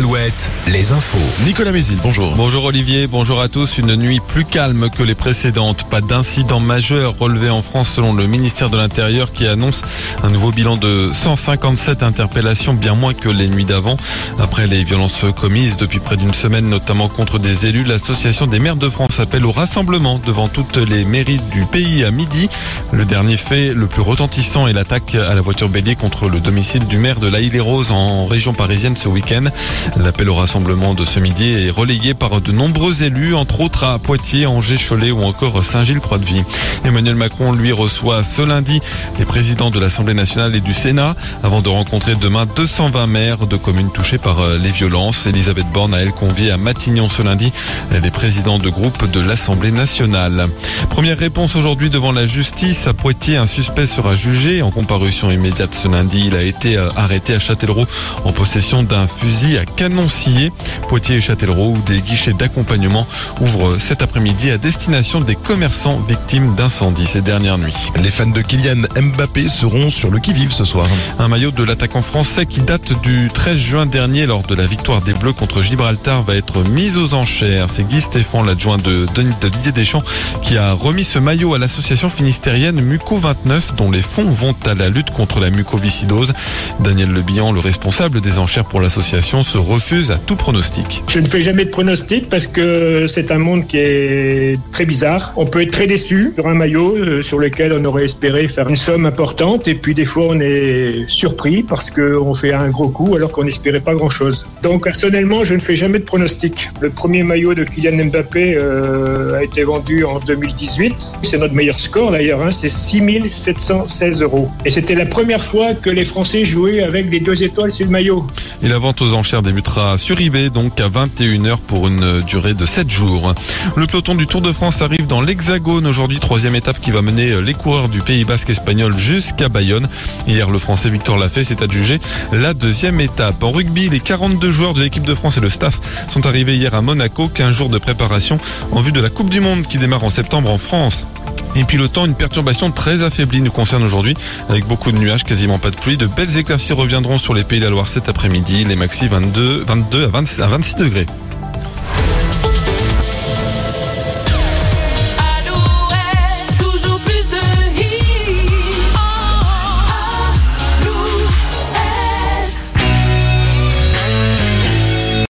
Alouette, les infos. Nicolas Mézil, bonjour. Bonjour Olivier, bonjour à tous. Une nuit plus calme que les précédentes. Pas d'incident majeur relevé en France selon le ministère de l'Intérieur qui annonce un nouveau bilan de 157 interpellations, bien moins que les nuits d'avant. Après les violences commises depuis près d'une semaine, notamment contre des élus, l'association des maires de France appelle au rassemblement devant toutes les mairies du pays à midi. Le dernier fait le plus retentissant est l'attaque à la voiture bélier contre le domicile du maire de La Île-et-Rose en région parisienne ce week-end. L'appel au rassemblement de ce midi est relayé par de nombreux élus, entre autres à Poitiers, Angers, Cholet ou encore Saint-Gilles-Croix-de-Vie. Emmanuel Macron, lui, reçoit ce lundi les présidents de l'Assemblée nationale et du Sénat avant de rencontrer demain 220 maires de communes touchées par euh, les violences. Elisabeth Borne a, elle, convié à Matignon ce lundi les présidents de groupe de l'Assemblée nationale. Première réponse aujourd'hui devant la justice. À Poitiers, un suspect sera jugé en comparution immédiate ce lundi. Il a été euh, arrêté à Châtellerault en possession d'un fusil à canon scié. Poitiers et Châtellerault où des guichets d'accompagnement ouvrent cet après-midi à destination des commerçants victimes d'incendies ces dernières nuits. Les fans de Kylian Mbappé seront sur le qui-vive ce soir. Un maillot de l'attaquant français qui date du 13 juin dernier lors de la victoire des Bleus contre Gibraltar va être mis aux enchères. C'est Guy Stéphane, l'adjoint de, de Didier Deschamps, qui a remis ce maillot à l'association finistérienne Muco 29 dont les fonds vont à la lutte contre la mucoviscidose. Daniel Lebihan, le responsable des enchères pour l'association, se refuse à tout pronostic. Je ne fais jamais de pronostic parce que c'est un monde qui est très bizarre. On peut être très déçu sur un maillot euh, sur lequel on aurait espéré faire une somme importante et puis des fois on est surpris parce qu'on fait un gros coup alors qu'on n'espérait pas grand-chose. Donc personnellement, je ne fais jamais de pronostic. Le premier maillot de Kylian Mbappé euh, a été vendu en 2018. C'est notre meilleur score d'ailleurs, hein, c'est 6716 euros. Et c'était la première fois que les Français jouaient avec les deux étoiles sur le maillot. Et la vente aux enchères sur donc à 21h pour une durée de 7 jours. Le peloton du Tour de France arrive dans l'Hexagone aujourd'hui, troisième étape qui va mener les coureurs du Pays Basque espagnol jusqu'à Bayonne. Hier, le Français Victor Lafay s'est adjugé la deuxième étape. En rugby, les 42 joueurs de l'équipe de France et le staff sont arrivés hier à Monaco, 15 jours de préparation en vue de la Coupe du Monde qui démarre en septembre en France. Et puis le temps, une perturbation très affaiblie nous concerne aujourd'hui, avec beaucoup de nuages, quasiment pas de pluie. De belles éclaircies reviendront sur les pays de la Loire cet après-midi. Les maxi 22, 22 à 26 degrés.